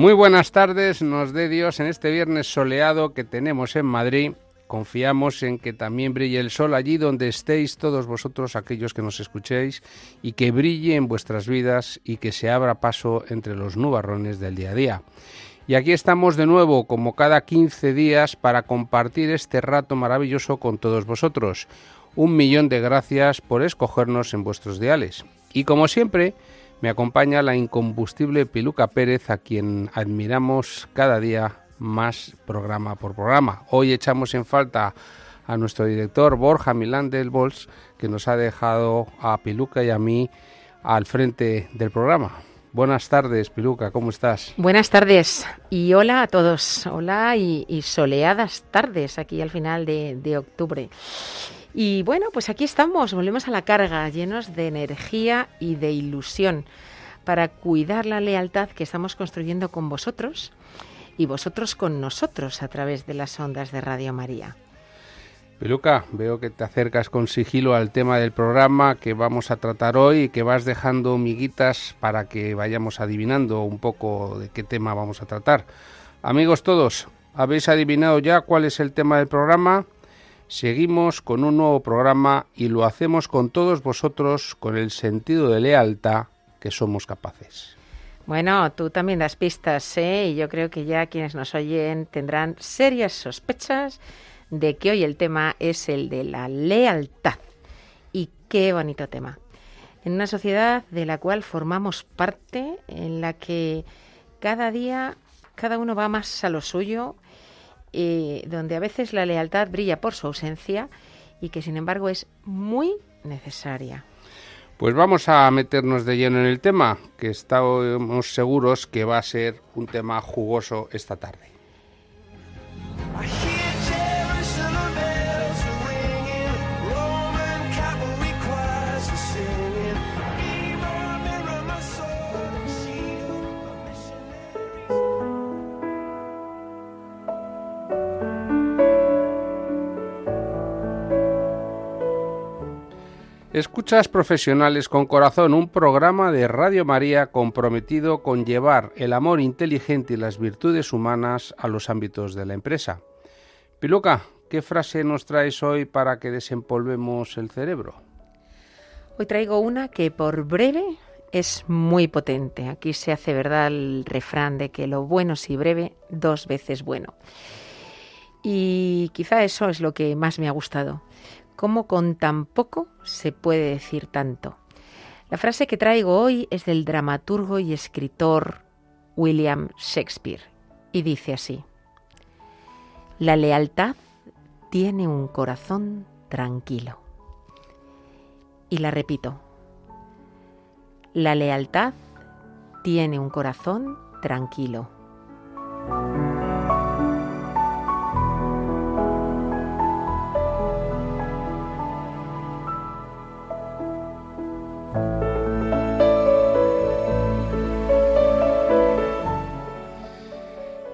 Muy buenas tardes, nos dé Dios en este viernes soleado que tenemos en Madrid. Confiamos en que también brille el sol allí donde estéis todos vosotros, aquellos que nos escuchéis, y que brille en vuestras vidas y que se abra paso entre los nubarrones del día a día. Y aquí estamos de nuevo, como cada 15 días, para compartir este rato maravilloso con todos vosotros. Un millón de gracias por escogernos en vuestros diales. Y como siempre, me acompaña la incombustible Piluca Pérez, a quien admiramos cada día más programa por programa. Hoy echamos en falta a nuestro director Borja Milán del Bols, que nos ha dejado a Piluca y a mí al frente del programa. Buenas tardes, Piluca, ¿cómo estás? Buenas tardes y hola a todos. Hola y, soleadas tardes aquí al final de octubre. Y bueno, pues aquí estamos, volvemos a la carga, llenos de energía y de ilusión para cuidar la lealtad que estamos construyendo con vosotros y vosotros con nosotros a través de las ondas de Radio María. Piluca, veo que te acercas con sigilo al tema del programa que vamos a tratar hoy y que vas dejando miguitas para que vayamos adivinando un poco de qué tema vamos a tratar. Amigos todos, ¿habéis adivinado ya cuál es el tema del programa? Seguimos con un nuevo programa y lo hacemos con todos vosotros con el sentido de lealtad que somos capaces. Bueno, tú también das pistas, ¿eh? Y yo creo que ya quienes nos oyen tendrán serias sospechas de que hoy el tema es el de la lealtad. Y qué bonito tema. En una sociedad de la cual formamos parte, en la que cada día cada uno va más a lo suyo, eh, donde a veces la lealtad brilla por su ausencia y que sin embargo es muy necesaria. Pues vamos a meternos de lleno en el tema, que estamos seguros que va a ser un tema jugoso esta tarde. Escuchas Profesionales con Corazón, un programa de Radio María comprometido con llevar el amor inteligente y las virtudes humanas a los ámbitos de la empresa. Piluca, ¿qué frase nos traes hoy para que desempolvemos el cerebro? Hoy traigo una que por breve es muy potente. Aquí se hace verdad el refrán de que lo bueno si breve, dos veces bueno. Y quizá eso es lo que más me ha gustado. Cómo con tan poco se puede decir tanto. La frase que traigo hoy es del dramaturgo y escritor William Shakespeare y dice así. La lealtad tiene un corazón tranquilo. Y la repito. La lealtad tiene un corazón tranquilo.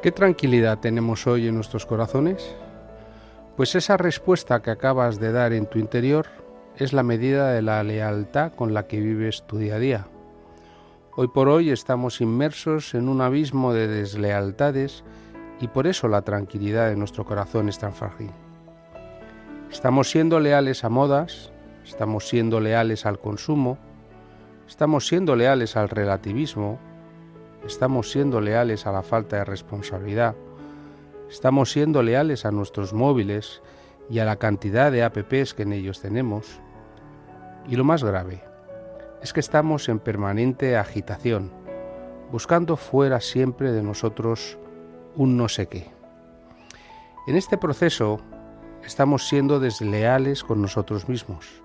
¿Qué tranquilidad tenemos hoy en nuestros corazones? Pues esa respuesta que acabas de dar en tu interior es la medida de la lealtad con la que vives tu día a día. Hoy por hoy estamos inmersos en un abismo de deslealtades y por eso la tranquilidad de nuestro corazón es tan frágil. Estamos siendo leales a modas, estamos siendo leales al consumo, estamos siendo leales al relativismo, estamos siendo leales a la falta de responsabilidad, estamos siendo leales a nuestros móviles y a la cantidad de apps que en ellos tenemos. Y lo más grave es que estamos en permanente agitación, buscando fuera siempre de nosotros un no sé qué. En este proceso estamos siendo desleales con nosotros mismos.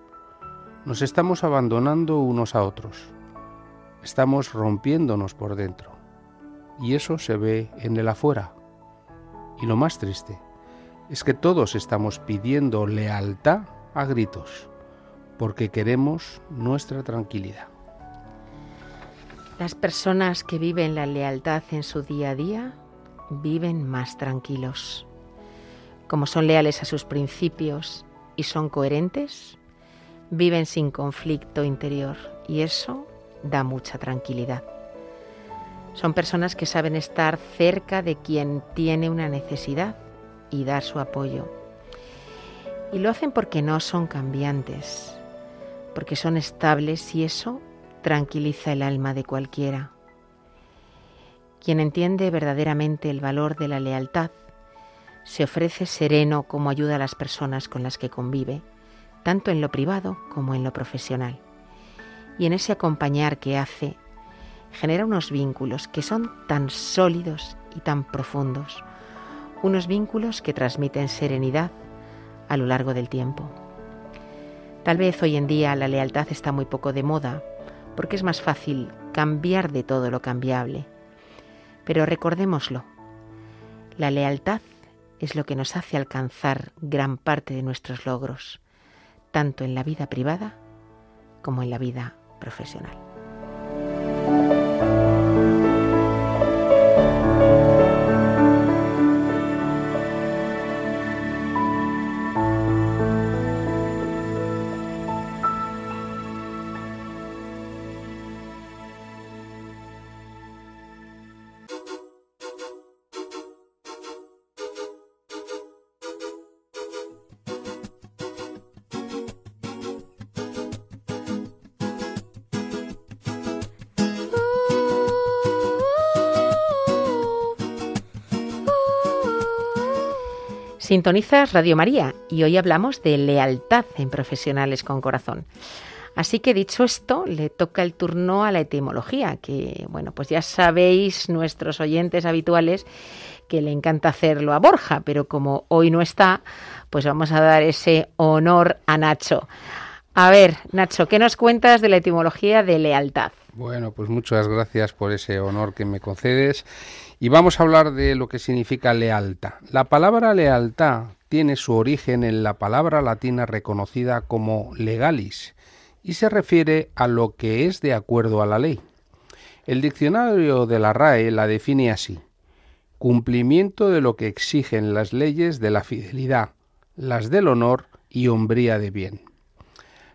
Nos estamos abandonando unos a otros. Estamos rompiéndonos por dentro. Y eso se ve en el afuera. Y lo más triste es que todos estamos pidiendo lealtad a gritos, porque queremos nuestra tranquilidad. Las personas que viven la lealtad en su día a día viven más tranquilos. Como son leales a sus principios y son coherentes, viven sin conflicto interior y eso da mucha tranquilidad. Son personas que saben estar cerca de quien tiene una necesidad y dar su apoyo. Y lo hacen porque no son cambiantes, porque son estables y eso tranquiliza el alma de cualquiera. Quien entiende verdaderamente el valor de la lealtad se ofrece sereno como ayuda a las personas con las que convive, tanto en lo privado como en lo profesional. Y en ese acompañar que hace, genera unos vínculos que son tan sólidos y tan profundos, unos vínculos que transmiten serenidad a lo largo del tiempo. Tal vez hoy en día la lealtad está muy poco de moda, porque es más fácil cambiar de todo lo cambiable. Pero recordémoslo, la lealtad es lo que nos hace alcanzar gran parte de nuestros logros, tanto en la vida privada como en la vida profesional. Sintonizas Radio María y hoy hablamos de lealtad en profesionales con corazón. Así que dicho esto, le toca el turno a la etimología, que bueno, pues ya sabéis nuestros oyentes habituales que le encanta hacerlo a Borja, pero como hoy no está, pues vamos a dar ese honor a Nacho. A ver, Nacho, ¿qué nos cuentas de la etimología de lealtad? Bueno, pues muchas gracias por ese honor que me concedes. Y vamos a hablar de lo que significa lealtad. La palabra lealtad tiene su origen en la palabra latina reconocida como legalis y se refiere a lo que es de acuerdo a la ley. El diccionario de la RAE la define así: cumplimiento de lo que exigen las leyes de la fidelidad, las del honor y hombría de bien.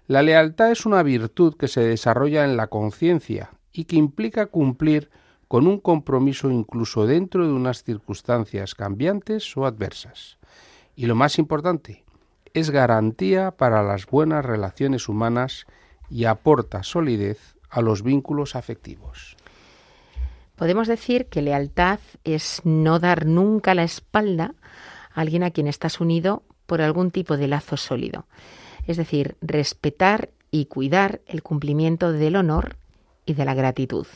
La lealtad es una virtud que se desarrolla en la conciencia y que implica cumplir con un compromiso incluso dentro de unas circunstancias cambiantes o adversas. Y lo más importante, es garantía para las buenas relaciones humanas y aporta solidez a los vínculos afectivos. Podemos decir que lealtad es no dar nunca la espalda a alguien a quien estás unido por algún tipo de lazo sólido. Es decir, respetar y cuidar el cumplimiento del honor y de la gratitud.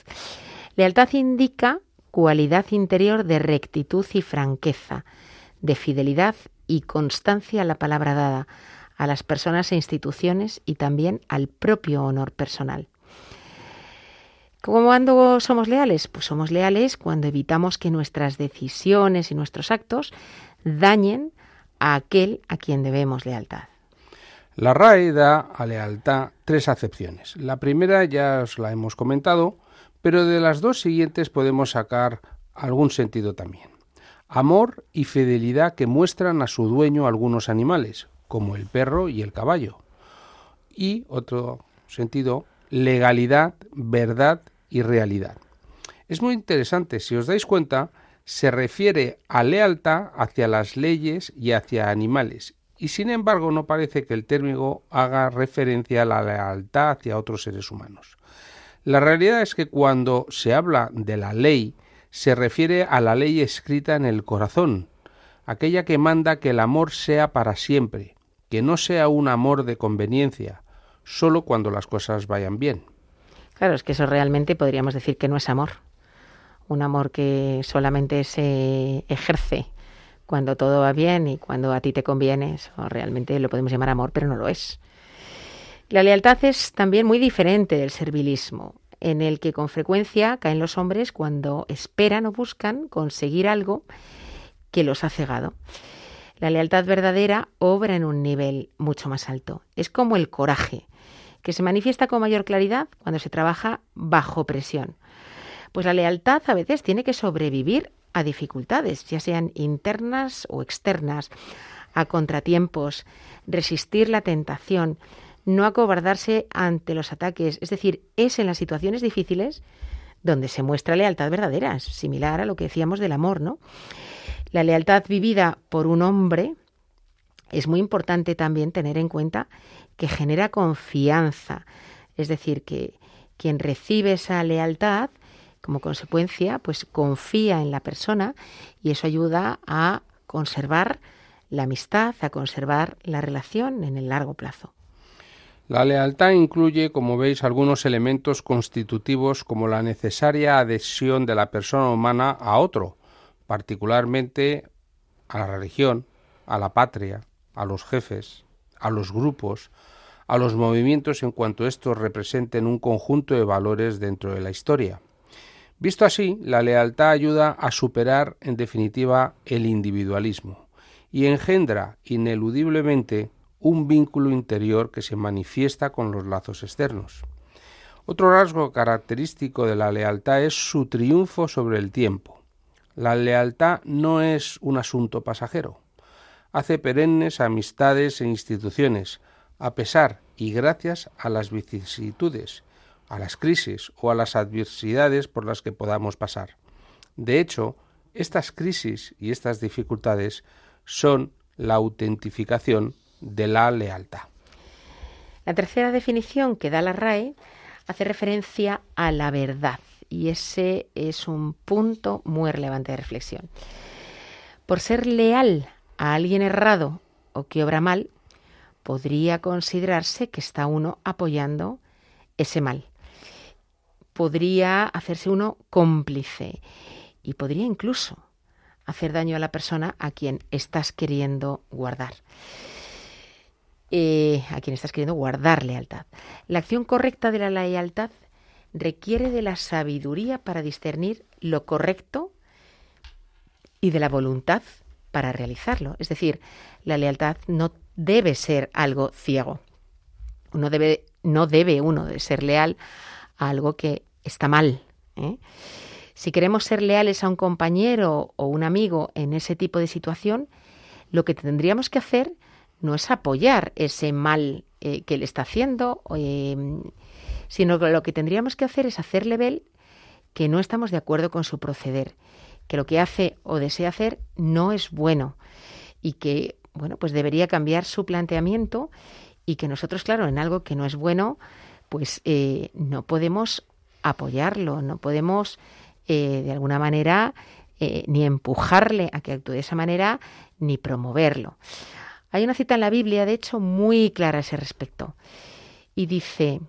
Lealtad indica cualidad interior de rectitud y franqueza, de fidelidad y constancia a la palabra dada, a las personas e instituciones y también al propio honor personal. ¿Cuándo somos leales? Pues somos leales cuando evitamos que nuestras decisiones y nuestros actos dañen a aquel a quien debemos lealtad. La RAE da a lealtad tres acepciones. La primera ya os la hemos comentado, pero de las dos siguientes podemos sacar algún sentido también. Amor y fidelidad que muestran a su dueño algunos animales, como el perro y el caballo. Y otro sentido, legalidad, verdad y realidad. Es muy interesante, si os dais cuenta, se refiere a lealtad hacia las leyes y hacia animales, y sin embargo no parece que el término haga referencia a la lealtad hacia otros seres humanos. La realidad es que cuando se habla de la ley, se refiere a la ley escrita en el corazón, aquella que manda que el amor sea para siempre, que no sea un amor de conveniencia, solo cuando las cosas vayan bien. Claro, es que eso realmente podríamos decir que no es amor. Un amor que solamente se ejerce cuando todo va bien y cuando a ti te conviene. Eso realmente lo podemos llamar amor, pero no lo es. La lealtad es también muy diferente del servilismo, en el que con frecuencia caen los hombres cuando esperan o buscan conseguir algo que los ha cegado. La lealtad verdadera obra en un nivel mucho más alto. Es como el coraje, que se manifiesta con mayor claridad cuando se trabaja bajo presión. Pues la lealtad a veces tiene que sobrevivir a dificultades, ya sean internas o externas, a contratiempos, resistir la tentación, no acobardarse ante los ataques. Es decir, es en las situaciones difíciles donde se muestra lealtad verdadera, similar a lo que decíamos del amor, ¿no? La lealtad vivida por un hombre es muy importante también tener en cuenta que genera confianza, es decir, que quien recibe esa lealtad como consecuencia, pues confía en la persona y eso ayuda a conservar la amistad, a conservar la relación en el largo plazo. La lealtad incluye, como veis, algunos elementos constitutivos como la necesaria adhesión de la persona humana a otro, particularmente a la religión, a la patria, a los jefes, a los grupos, a los movimientos en cuanto estos representen un conjunto de valores dentro de la historia. Visto así, la lealtad ayuda a superar, en definitiva, el individualismo y engendra ineludiblemente un vínculo interior que se manifiesta con los lazos externos. Otro rasgo característico de la lealtad es su triunfo sobre el tiempo. La lealtad no es un asunto pasajero. Hace perennes amistades e instituciones, a pesar y gracias a las vicisitudes a las crisis o a las adversidades por las que podamos pasar. De hecho, estas crisis y estas dificultades son la autentificación de la lealtad. La tercera definición que da la RAE hace referencia a la verdad y ese es un punto muy relevante de reflexión. Por ser leal a alguien errado o que obra mal, podría considerarse que está uno apoyando ese mal podría hacerse uno cómplice y podría incluso hacer daño a la persona a quien estás queriendo guardar. Eh, a quien estás queriendo guardar lealtad. La acción correcta de la lealtad requiere de la sabiduría para discernir lo correcto y de la voluntad para realizarlo. Es decir, la lealtad no debe ser algo ciego. Uno debe, no debe uno de ser leal a algo que está mal. ¿eh? Si queremos ser leales a un compañero o un amigo en ese tipo de situación, lo que tendríamos que hacer no es apoyar ese mal eh, que le está haciendo, eh, sino que lo que tendríamos que hacer es hacerle ver que no estamos de acuerdo con su proceder, que lo que hace o desea hacer no es bueno y que, bueno, pues debería cambiar su planteamiento y que nosotros, claro, en algo que no es bueno, pues no podemos apoyarlo, no podemos eh, de alguna manera eh, ni empujarle a que actúe de esa manera, ni promoverlo. Hay una cita en la Biblia, de hecho, muy clara a ese respecto. Y dice,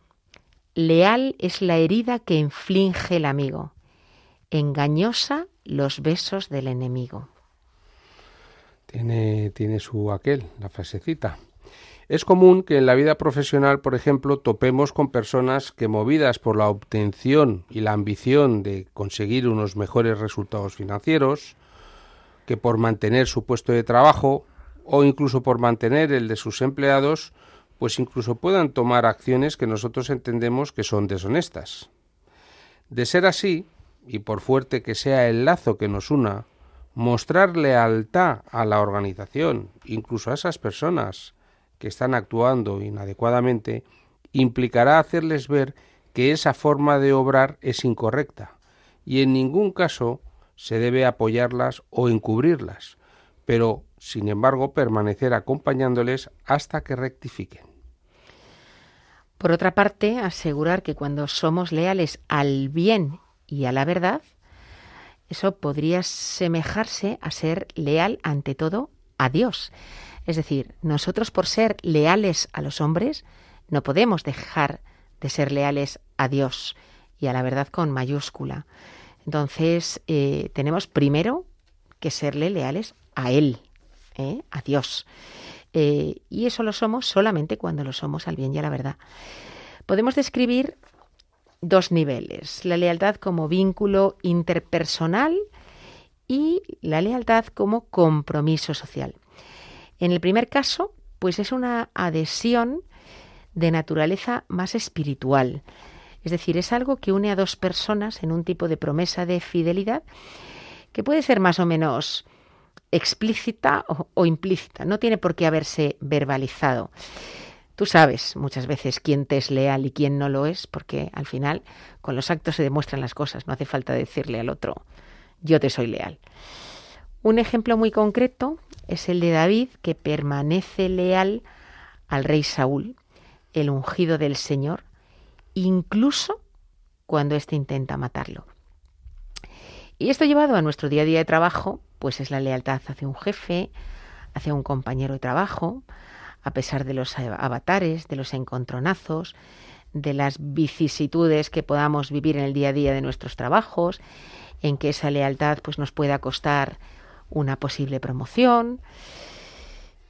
leal es la herida que inflige el amigo, engañosa los besos del enemigo. Tiene, tiene su aquel, la frasecita. Es común que en la vida profesional, por ejemplo, topemos con personas que movidas por la obtención y la ambición de conseguir unos mejores resultados financieros, que por mantener su puesto de trabajo o incluso por mantener el de sus empleados, pues incluso puedan tomar acciones que nosotros entendemos que son deshonestas. De ser así, y por fuerte que sea el lazo que nos una, mostrar lealtad a la organización, incluso a esas personas, que están actuando inadecuadamente, implicará hacerles ver que esa forma de obrar es incorrecta y en ningún caso se debe apoyarlas o encubrirlas, pero, sin embargo, permanecer acompañándoles hasta que rectifiquen. Por otra parte, asegurar que cuando somos leales al bien y a la verdad, eso podría semejarse a ser leal ante todo a Dios. Es decir, nosotros por ser leales a los hombres no podemos dejar de ser leales a Dios y a la verdad con mayúscula. Entonces, eh, tenemos primero que serle leales a Él, ¿eh? a Dios. Eh, y eso lo somos solamente cuando lo somos al bien y a la verdad. Podemos describir dos niveles, la lealtad como vínculo interpersonal y la lealtad como compromiso social. En el primer caso, pues es una adhesión de naturaleza más espiritual, es decir, es algo que une a dos personas en un tipo de promesa de fidelidad que puede ser más o menos explícita o, o implícita, no tiene por qué haberse verbalizado. Tú sabes muchas veces quién te es leal y quién no lo es, porque al final con los actos se demuestran las cosas, no hace falta decirle al otro, yo te soy leal. Un ejemplo muy concreto es el de David, que permanece leal al rey Saúl, el ungido del Señor, incluso cuando éste intenta matarlo. Y esto llevado a nuestro día a día de trabajo, pues es la lealtad hacia un jefe, hacia un compañero de trabajo, a pesar de los avatares, de los encontronazos, de las vicisitudes que podamos vivir en el día a día de nuestros trabajos, en que esa lealtad pues nos pueda costar una posible promoción.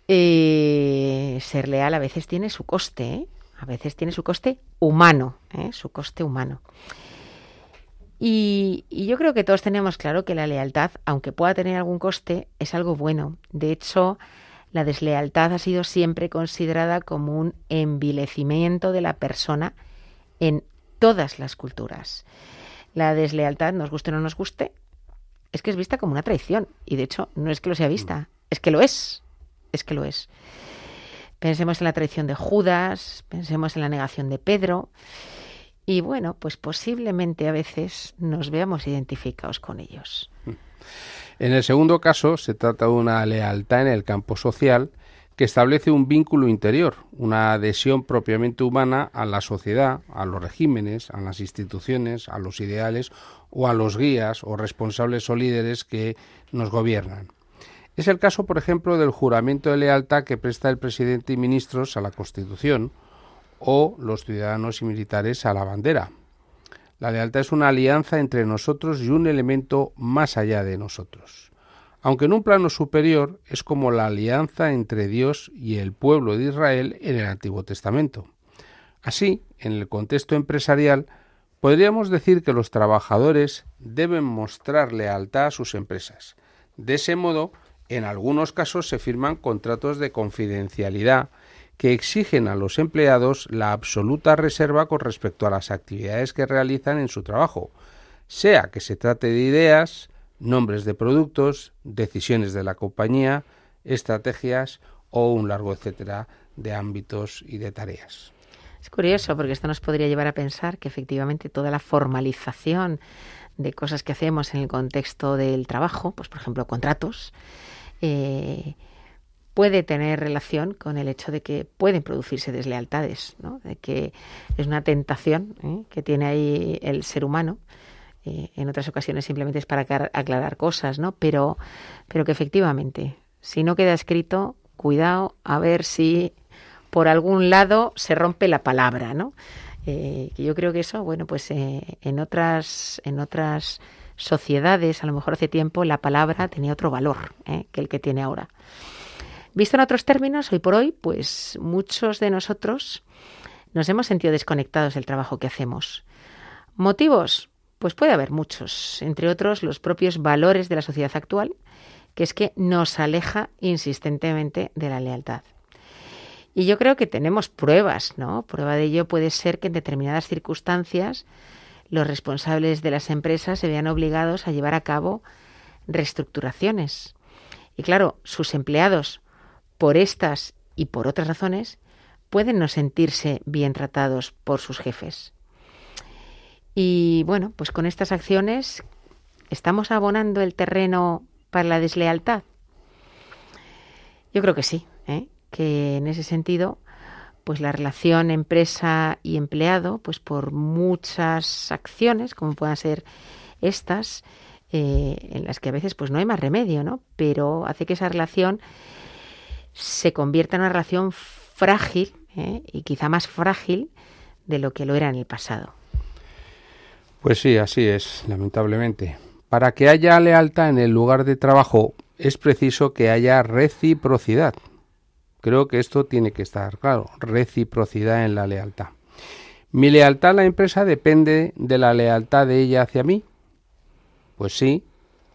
Eh, ser leal a veces tiene su coste, ¿eh? a veces tiene su coste humano, ¿eh? su coste humano. Y, y, yo creo que todos tenemos claro que la lealtad, aunque pueda tener algún coste, es algo bueno. De hecho, la deslealtad ha sido siempre considerada como un envilecimiento de la persona en todas las culturas. La deslealtad, nos guste o no nos guste, es que es vista como una traición. Y de hecho, no es que lo sea vista, es que lo es. Es que lo es. Pensemos en la traición de Judas, pensemos en la negación de Pedro. Y bueno, pues posiblemente a veces nos veamos identificados con ellos. En el segundo caso, se trata de una lealtad en el campo social que establece un vínculo interior, una adhesión propiamente humana a la sociedad, a los regímenes, a las instituciones, a los ideales o a los guías o responsables o líderes que nos gobiernan. Es el caso, por ejemplo, del juramento de lealtad que presta el presidente y ministros a la Constitución o los ciudadanos y militares a la bandera. La lealtad es una alianza entre nosotros y un elemento más allá de nosotros. Aunque en un plano superior es como la alianza entre Dios y el pueblo de Israel en el Antiguo Testamento. Así, en el contexto empresarial, podríamos decir que los trabajadores deben mostrar lealtad a sus empresas. De ese modo, en algunos casos se firman contratos de confidencialidad que exigen a los empleados la absoluta reserva con respecto a las actividades que realizan en su trabajo, sea que se trate de ideas, nombres de productos, decisiones de la compañía, estrategias o un largo etcétera de ámbitos y de tareas. Es curioso porque esto nos podría llevar a pensar que efectivamente toda la formalización de cosas que hacemos en el contexto del trabajo, pues por ejemplo contratos, eh, puede tener relación con el hecho de que pueden producirse deslealtades, ¿no? de que es una tentación ¿eh? que tiene ahí el ser humano. Eh, en otras ocasiones simplemente es para aclarar cosas, ¿no? Pero, pero que efectivamente, si no queda escrito, cuidado a ver si por algún lado se rompe la palabra, ¿no? Eh, yo creo que eso, bueno, pues eh, en otras, en otras sociedades, a lo mejor hace tiempo, la palabra tenía otro valor que el que tiene ahora. Visto en otros términos, hoy por hoy, pues muchos de nosotros nos hemos sentido desconectados del trabajo que hacemos. ¿Motivos? Pues puede haber muchos, entre otros los propios valores de la sociedad actual, que es que nos aleja insistentemente de la lealtad. Y yo creo que tenemos pruebas, ¿no? Prueba de ello puede ser que en determinadas circunstancias los responsables de las empresas se vean obligados a llevar a cabo reestructuraciones. Y claro, sus empleados, por estas y por otras razones, pueden no sentirse bien tratados por sus jefes. Y bueno, pues con estas acciones estamos abonando el terreno para la deslealtad. Yo creo que sí, ¿eh? que en ese sentido, pues la relación empresa y empleado, pues por muchas acciones, como puedan ser estas, eh, en las que a veces pues no hay más remedio, ¿no? Pero hace que esa relación se convierta en una relación frágil ¿eh? y quizá más frágil de lo que lo era en el pasado. Pues sí, así es, lamentablemente. Para que haya lealtad en el lugar de trabajo es preciso que haya reciprocidad. Creo que esto tiene que estar claro, reciprocidad en la lealtad. ¿Mi lealtad a la empresa depende de la lealtad de ella hacia mí? Pues sí,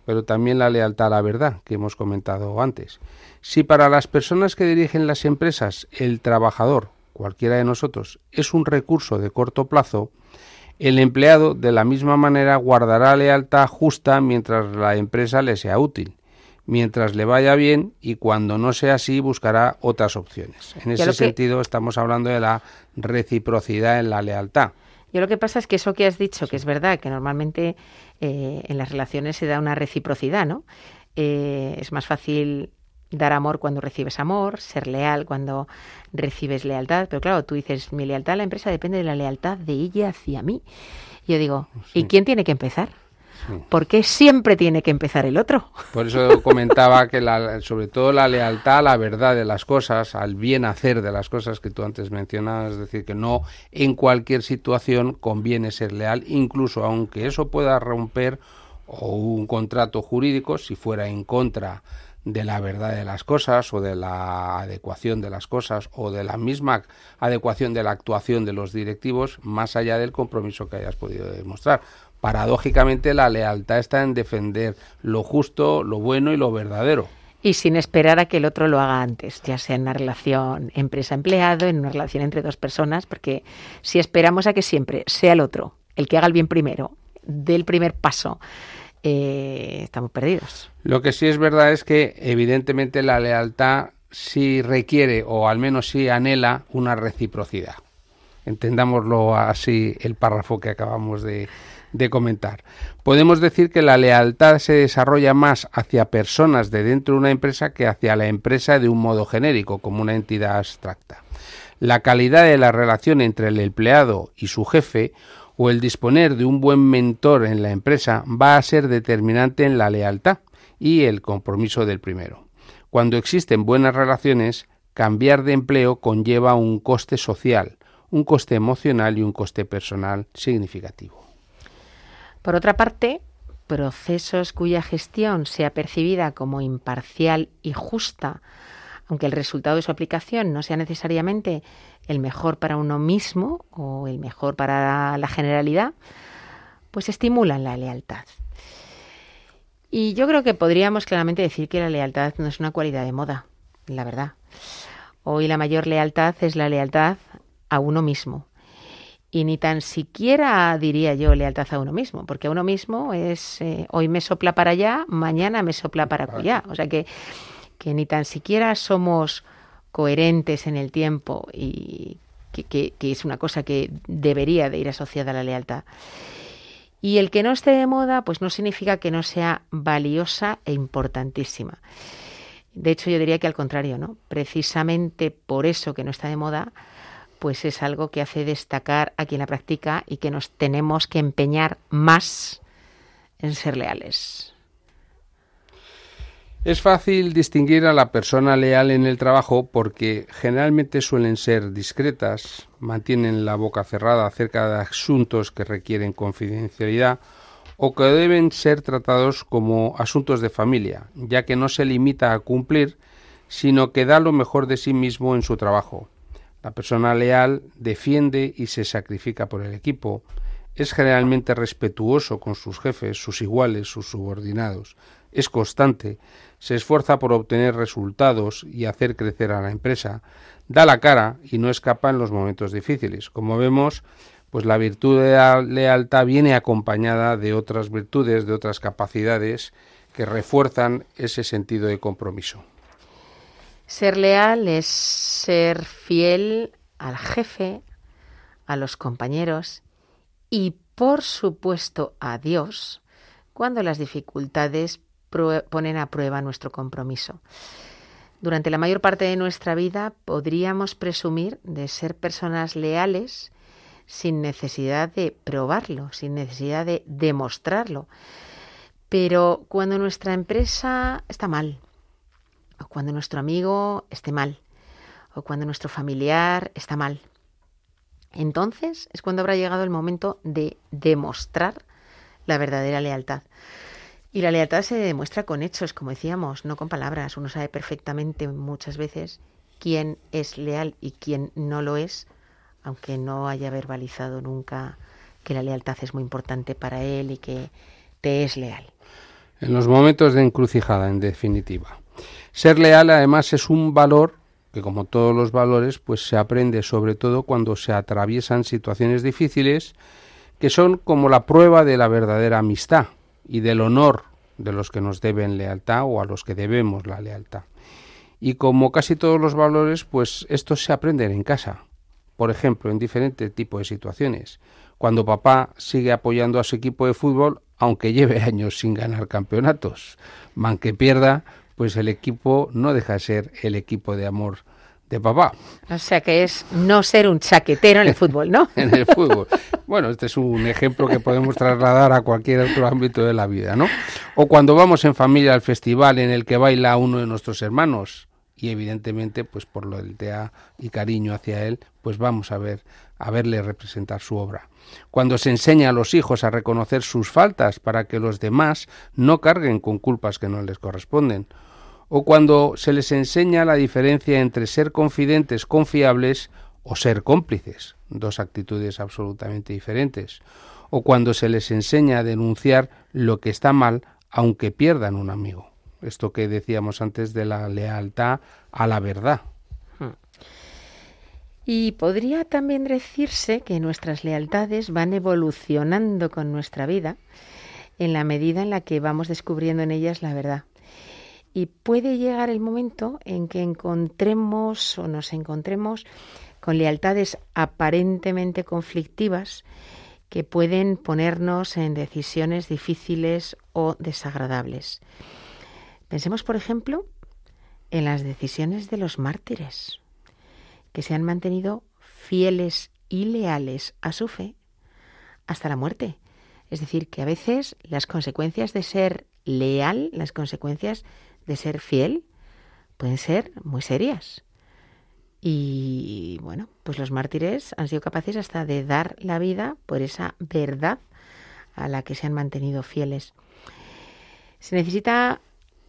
pero también la lealtad a la verdad que hemos comentado antes. Si para las personas que dirigen las empresas el trabajador, cualquiera de nosotros, es un recurso de corto plazo, el empleado de la misma manera guardará lealtad justa mientras la empresa le sea útil, mientras le vaya bien y cuando no sea así buscará otras opciones. En ese que- sentido estamos hablando de la reciprocidad en la lealtad. Yo lo que pasa es que eso que has dicho, que es verdad, que normalmente eh, en las relaciones se da una reciprocidad, ¿no? Eh, es más fácil dar amor cuando recibes amor, ser leal cuando recibes lealtad, pero claro, tú dices, mi lealtad a la empresa depende de la lealtad de ella hacia mí. Yo digo, ¿y quién tiene que empezar? ¿Por qué siempre tiene que empezar el otro? Por eso comentaba que la- sobre todo la lealtad a la verdad de las cosas, al bien hacer de las cosas que tú antes mencionabas, es decir, que no en cualquier situación conviene ser leal, incluso aunque eso pueda romper o un contrato jurídico si fuera en contra de la verdad de las cosas o de la adecuación de las cosas o de la misma adecuación de la actuación de los directivos más allá del compromiso que hayas podido demostrar. Paradójicamente la lealtad está en defender lo justo, lo bueno y lo verdadero. Y sin esperar a que el otro lo haga antes, ya sea en una relación empresa-empleado, en una relación entre dos personas, porque si esperamos a que siempre sea el otro el que haga el bien primero, dé el primer paso, eh, estamos perdidos. Lo que sí es verdad es que evidentemente la lealtad sí requiere o al menos sí anhela una reciprocidad. Entendámoslo así el párrafo que acabamos de, de comentar. Podemos decir que la lealtad se desarrolla más hacia personas de dentro de una empresa que hacia la empresa de un modo genérico, como una entidad abstracta. La calidad de la relación entre el empleado y su jefe o el disponer de un buen mentor en la empresa va a ser determinante en la lealtad y el compromiso del primero. Cuando existen buenas relaciones, cambiar de empleo conlleva un coste social, un coste emocional y un coste personal significativo. Por otra parte, procesos cuya gestión sea percibida como imparcial y justa, aunque el resultado de su aplicación no sea necesariamente el mejor para uno mismo o el mejor para la generalidad, pues estimulan la lealtad. Y yo creo que podríamos claramente decir que la lealtad no es una cualidad de moda, la verdad. Hoy la mayor lealtad es la lealtad a uno mismo. Y ni tan siquiera diría yo lealtad a uno mismo, porque a uno mismo es eh, hoy me sopla para allá, mañana me sopla para allá. O sea que, que ni tan siquiera somos coherentes en el tiempo y que, es una cosa que debería de ir asociada a la lealtad. Y el que no esté de moda, pues no significa que no sea valiosa e importantísima. De hecho, yo diría que al contrario, ¿no? Precisamente por eso que no está de moda, pues es algo que hace destacar a quien la practica y que nos tenemos que empeñar más en ser leales. Es fácil distinguir a la persona leal en el trabajo porque generalmente suelen ser discretas, mantienen la boca cerrada acerca de asuntos que requieren confidencialidad o que deben ser tratados como asuntos de familia, ya que no se limita a cumplir, sino que da lo mejor de sí mismo en su trabajo. La persona leal defiende y se sacrifica por el equipo, es generalmente respetuoso con sus jefes, sus iguales, sus subordinados, es constante, se esfuerza por obtener resultados y hacer crecer a la empresa, da la cara y no escapa en los momentos difíciles. Como vemos, pues la virtud de la lealtad viene acompañada de otras virtudes, de otras capacidades que refuerzan ese sentido de compromiso. Ser leal es ser fiel al jefe, a los compañeros y, por supuesto, a Dios cuando las dificultades ponen a prueba nuestro compromiso. Durante la mayor parte de nuestra vida podríamos presumir de ser personas leales sin necesidad de probarlo, sin necesidad de demostrarlo. Pero cuando nuestra empresa está mal, o cuando nuestro amigo esté mal, o cuando nuestro familiar está mal, entonces es cuando habrá llegado el momento de demostrar la verdadera lealtad. Y la lealtad se demuestra con hechos, como decíamos, no con palabras. Uno sabe perfectamente muchas veces quién es leal y quién no lo es, aunque no haya verbalizado nunca que la lealtad es muy importante para él y que te es leal. En los momentos de encrucijada, en definitiva. Ser leal, además, es un valor que, como todos los valores, pues se aprende sobre todo cuando se atraviesan situaciones difíciles que son como la prueba de la verdadera amistad y del honor de los que nos deben lealtad o a los que debemos la lealtad. Y como casi todos los valores, pues estos se aprenden en casa. Por ejemplo, en diferentes tipos de situaciones. Cuando papá sigue apoyando a su equipo de fútbol, aunque lleve años sin ganar campeonatos. Man que pierda, pues el equipo no deja de ser el equipo de amor de papá. O sea que es no ser un chaquetero en el fútbol, ¿no? en el fútbol. Bueno, este es un ejemplo que podemos trasladar a cualquier otro ámbito de la vida, ¿no? O cuando vamos en familia al festival en el que baila uno de nuestros hermanos y evidentemente, pues por lo del tea y cariño hacia él, pues vamos a ver a verle representar su obra. Cuando se enseña a los hijos a reconocer sus faltas para que los demás no carguen con culpas que no les corresponden o cuando se les enseña la diferencia entre ser confidentes, confiables o ser cómplices, dos actitudes absolutamente diferentes, o cuando se les enseña a denunciar lo que está mal aunque pierdan un amigo. Esto que decíamos antes de la lealtad a la verdad. Y podría también decirse que nuestras lealtades van evolucionando con nuestra vida en la medida en la que vamos descubriendo en ellas la verdad. Y puede llegar el momento en que encontremos o nos encontremos con lealtades aparentemente conflictivas que pueden ponernos en decisiones difíciles o desagradables. Pensemos, por ejemplo, en las decisiones de los mártires, que se han mantenido fieles y leales a su fe hasta la muerte. Es decir, que a veces las consecuencias de ser leal, las consecuencias de ser fiel, pueden ser muy serias. Y bueno, pues los mártires han sido capaces hasta de dar la vida por esa verdad a la que se han mantenido fieles. Se necesita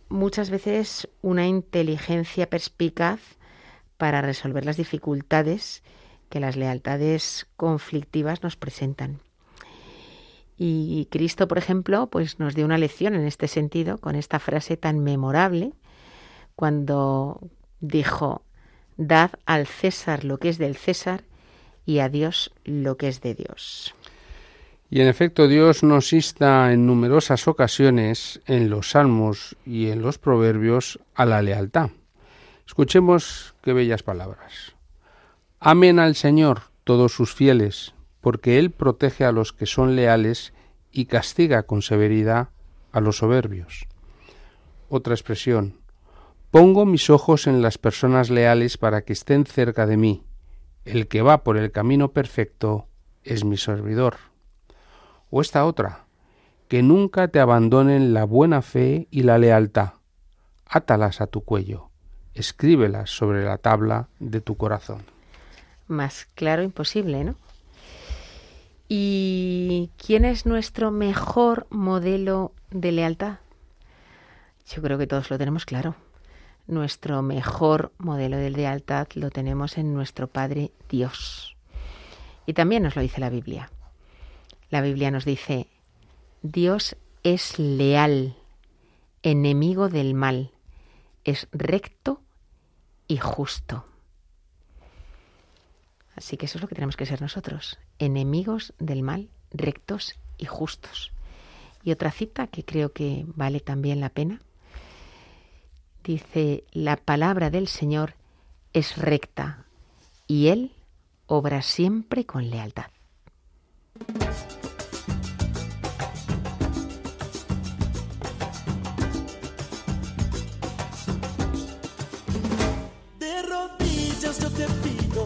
muchas veces una inteligencia perspicaz para resolver las dificultades que las lealtades conflictivas nos presentan. Y Cristo, por ejemplo, pues nos dio una lección en este sentido con esta frase tan memorable cuando dijo, dad al César lo que es del César y a Dios lo que es de Dios. Y en efecto Dios nos insta en numerosas ocasiones en los salmos y en los proverbios a la lealtad. Escuchemos qué bellas palabras. Amen al Señor todos sus fieles, porque Él protege a los que son leales y castiga con severidad a los soberbios. Otra expresión. Pongo mis ojos en las personas leales para que estén cerca de mí. El que va por el camino perfecto es mi servidor. O esta otra. Que nunca te abandonen la buena fe y la lealtad. Átalas a tu cuello. Escríbelas sobre la tabla de tu corazón. Más claro imposible, ¿no? ¿Y quién es nuestro mejor modelo de lealtad? Yo creo que todos lo tenemos claro. Nuestro mejor modelo de lealtad lo tenemos en nuestro Padre Dios. Y también nos lo dice la Biblia. La Biblia nos dice, Dios es leal, enemigo del mal, es recto y justo. Así que eso es lo que tenemos que ser nosotros, enemigos del mal, rectos y justos. Y otra cita que creo que vale también la pena. Dice, la palabra del Señor es recta y Él obra siempre con lealtad. De rodillas yo te pido,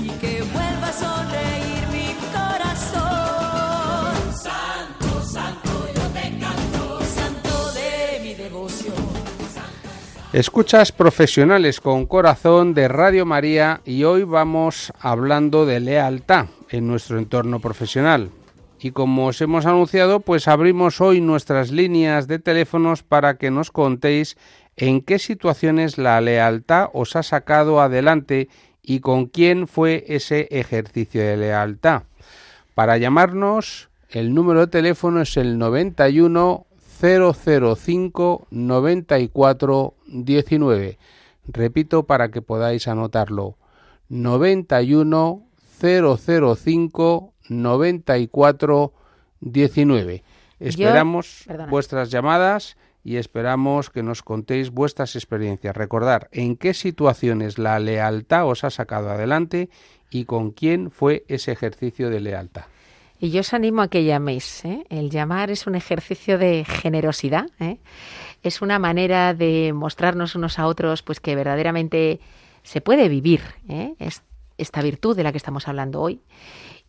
y que vuelva a sonreír mi corazón. Santo, santo, yo te canto, santo de mi devoción. Escuchas profesionales con corazón de Radio María y hoy vamos hablando de lealtad en nuestro entorno profesional. Y como os hemos anunciado, pues abrimos hoy nuestras líneas de teléfonos para que nos contéis en qué situaciones la lealtad os ha sacado adelante y con quién fue ese ejercicio de lealtad. Para llamarnos, el número de teléfono es el 91 005 94 19. Repito para que podáis anotarlo. 91 005 94 19. Esperamos perdona. vuestras llamadas y esperamos que nos contéis vuestras experiencias. Recordar en qué situaciones la lealtad os ha sacado adelante y con quién fue ese ejercicio de lealtad. Y yo os animo a que llaméis. ¿eh? El llamar es un ejercicio de generosidad. ¿eh? Es una manera de mostrarnos unos a otros, pues que verdaderamente se puede vivir. ¿eh? Es esta virtud de la que estamos hablando hoy.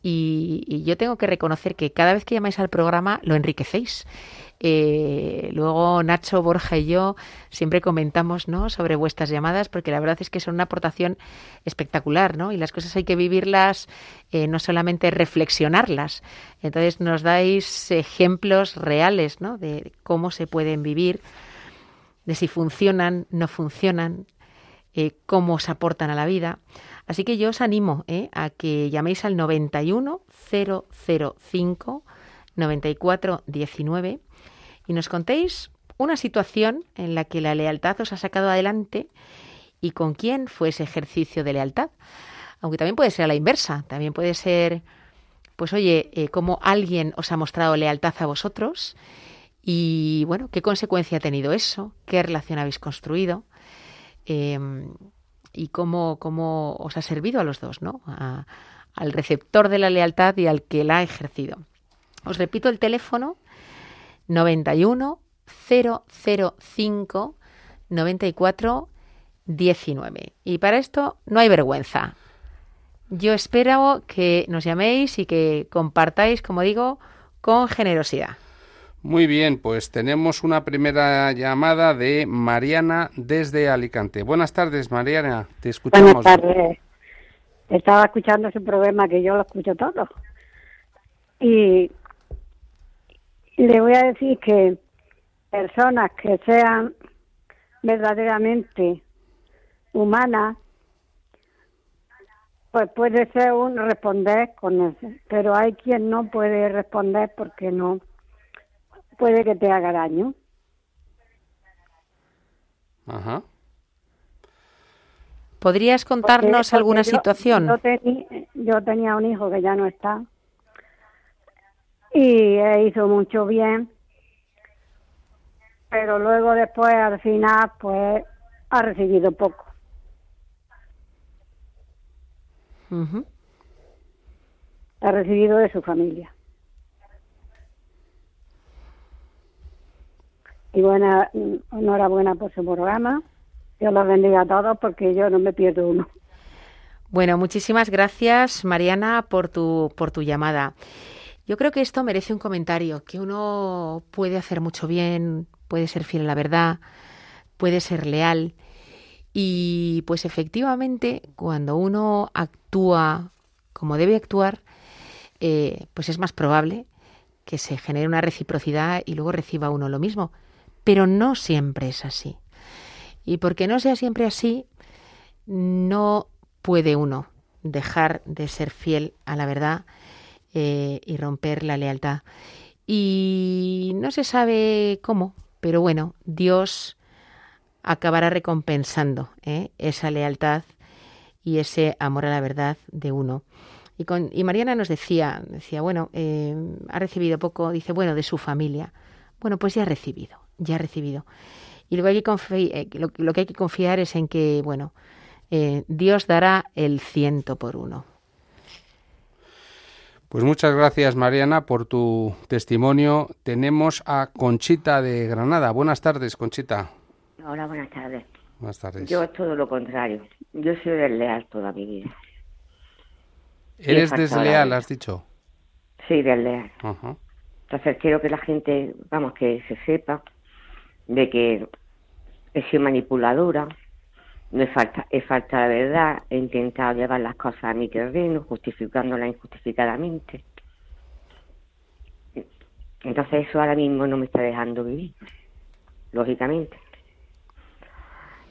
Y, y yo tengo que reconocer que cada vez que llamáis al programa lo enriquecéis. Eh, luego Nacho, Borja y yo siempre comentamos ¿no? sobre vuestras llamadas porque la verdad es que son una aportación espectacular ¿no? y las cosas hay que vivirlas, eh, no solamente reflexionarlas. Entonces nos dais ejemplos reales ¿no? de cómo se pueden vivir, de si funcionan, no funcionan, eh, cómo os aportan a la vida. Así que yo os animo ¿eh? a que llaméis al 91 005 94 19 y nos contéis una situación en la que la lealtad os ha sacado adelante y con quién fue ese ejercicio de lealtad. Aunque también puede ser a la inversa, también puede ser, pues oye, eh, cómo alguien os ha mostrado lealtad a vosotros y bueno, qué consecuencia ha tenido eso, qué relación habéis construido eh, y cómo, cómo os ha servido a los dos, ¿no? A- al receptor de la lealtad y al que la ha ejercido. Os repito el teléfono 91 005 94 19. Y para esto no hay vergüenza. Yo espero que nos llaméis y que compartáis, como digo, con generosidad. Muy bien, pues tenemos una primera llamada de Mariana desde Alicante. Buenas tardes, Mariana. Te escuchamos. Buenas tardes. Estaba escuchando ese programa que yo lo escucho todo. Y le voy a decir que personas que sean verdaderamente humanas, pues puede ser un responder con eso. Pero hay quien no puede responder porque no puede que te haga daño. Ajá. ¿Podrías contarnos porque alguna yo- situación? Yo, tenía un hijo que ya no está y él hizo mucho bien, pero luego después al final pues ha recibido poco. Ujú. Ha recibido de su familia. Y buena, enhorabuena por su programa. Dios los bendiga a todos porque yo no me pierdo uno. Bueno, muchísimas gracias, Mariana, por tu, por tu llamada. Yo creo que esto merece un comentario, que uno puede hacer mucho bien, puede ser fiel a la verdad, puede ser leal. Y pues efectivamente, cuando uno actúa como debe actuar, eh, pues es más probable que se genere una reciprocidad y luego reciba uno lo mismo. Pero no siempre es así. Y porque no sea siempre así, no puede uno dejar de ser fiel a la verdad eh, y romper la lealtad. Y no se sabe cómo, pero bueno, Dios acabará recompensando ¿eh? esa lealtad y ese amor a la verdad de uno. Y, con, y Mariana nos decía, decía, bueno, eh, ha recibido poco, dice, bueno, de su familia. Bueno, pues ya ha recibido, ya recibido. Y luego hay que confi- eh, lo, lo que hay que confiar es en que, bueno, eh, Dios dará el ciento por uno. Pues muchas gracias, Mariana, por tu testimonio. Tenemos a Conchita de Granada. Buenas tardes, Conchita. Hola, buenas tardes. Buenas tardes. Yo es todo lo contrario. Yo soy desleal toda mi vida. ¿Eres desleal, has dicho? Sí, desleal. Ajá. Entonces quiero que la gente, vamos, que se sepa de que he sido manipuladora, he falta, he falta la verdad, he intentado llevar las cosas a mi terreno, justificándolas injustificadamente. Entonces eso ahora mismo no me está dejando vivir, lógicamente.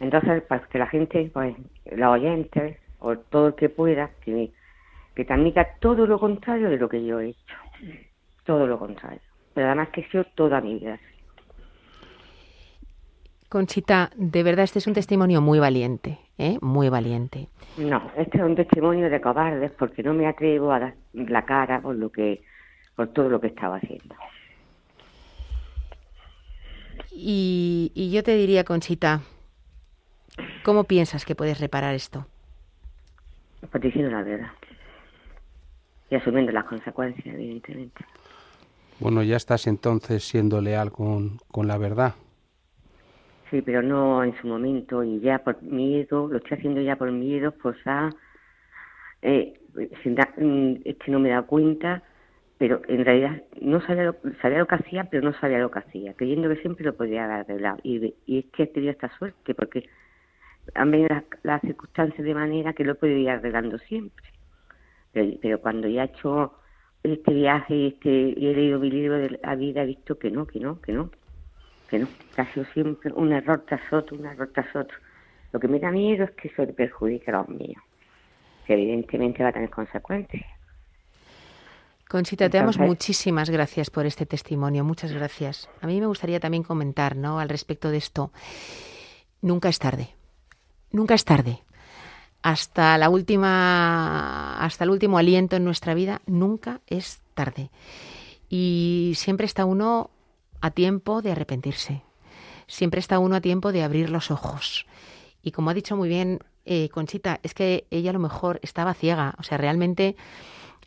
Entonces, para que la gente, pues, los oyentes, o todo el que pueda, que, que te admita todo lo contrario de lo que yo he hecho. Todo lo contrario. Pero además que he sido toda mi vida. Conchita, de verdad este es un testimonio muy valiente, ¿eh? muy valiente. No, este es un testimonio de cobardes porque no me atrevo a dar la cara por lo que, por todo lo que estaba haciendo. Y, y yo te diría, Conchita, ¿cómo piensas que puedes reparar esto? Pues diciendo la verdad. Y asumiendo las consecuencias, evidentemente. Bueno, ya estás entonces siendo leal con, con la verdad. Sí, pero no en su momento y ya por miedo, lo estoy haciendo ya por miedo, pues a, eh, sin da- mm, es que no me da cuenta, pero en realidad no sabía lo, sabía lo que hacía, pero no sabía lo que hacía, creyendo que siempre lo podía haber arreglado. Y, y es que he tenido esta suerte, porque han venido las, las circunstancias de manera que lo he podido ir arreglando siempre. Pero, cuando ya he hecho este viaje este, y he leído mi libro de la vida, he visto que no, que no, que no que no, que ha sido siempre un error tras otro, un error tras otro. Lo que me da miedo es que eso le perjudique a los míos, que evidentemente va a tener consecuencias. Conchita, te damos muchísimas gracias por este testimonio, muchas gracias. A mí me gustaría también comentar, ¿no? Al respecto de esto. Nunca es tarde. Nunca es tarde. Hasta la última, hasta el último aliento en nuestra vida, nunca es tarde. Y siempre está uno a tiempo de arrepentirse. Siempre está uno a tiempo de abrir los ojos. Y como ha dicho muy bien eh, Conchita, es que ella a lo mejor estaba ciega, o sea, realmente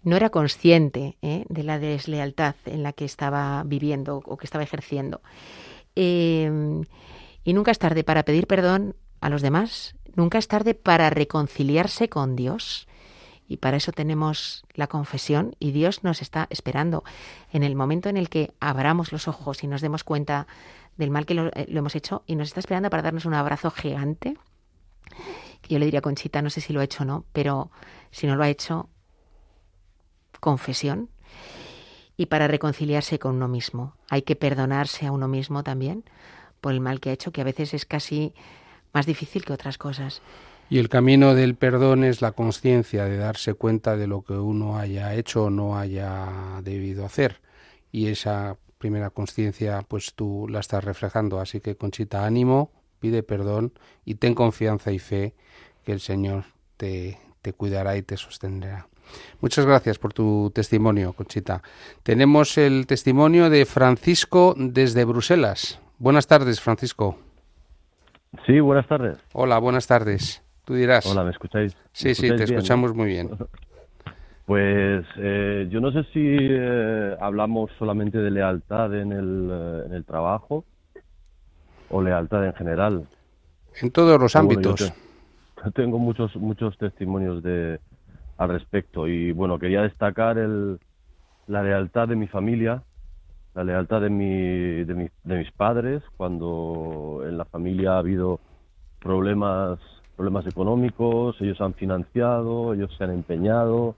no era consciente ¿eh? de la deslealtad en la que estaba viviendo o que estaba ejerciendo. Eh, y nunca es tarde para pedir perdón a los demás, nunca es tarde para reconciliarse con Dios. Y para eso tenemos la confesión y Dios nos está esperando. En el momento en el que abramos los ojos y nos demos cuenta del mal que lo, eh, lo hemos hecho y nos está esperando para darnos un abrazo gigante, yo le diría a Conchita, no sé si lo ha hecho o no, pero si no lo ha hecho, confesión. Y para reconciliarse con uno mismo, hay que perdonarse a uno mismo también por el mal que ha hecho, que a veces es casi más difícil que otras cosas. Y el camino del perdón es la conciencia de darse cuenta de lo que uno haya hecho o no haya debido hacer. Y esa primera conciencia, pues tú la estás reflejando. Así que, Conchita, ánimo, pide perdón y ten confianza y fe que el Señor te, te cuidará y te sostendrá. Muchas gracias por tu testimonio, Conchita. Tenemos el testimonio de Francisco desde Bruselas. Buenas tardes, Francisco. Sí, buenas tardes. Hola, buenas tardes. Tú dirás. Hola, ¿me escucháis? Sí, ¿Me sí, te no? escuchamos muy bien. Pues eh, yo no sé si eh, hablamos solamente de lealtad en el, eh, en el trabajo o lealtad en general. En todos los yo ámbitos. te- tengo muchos muchos testimonios de al respecto y bueno quería destacar el, la lealtad de mi familia, la lealtad de mi, de, mi- de mis padres cuando en la familia ha habido problemas problemas económicos, ellos han financiado, ellos se han empeñado,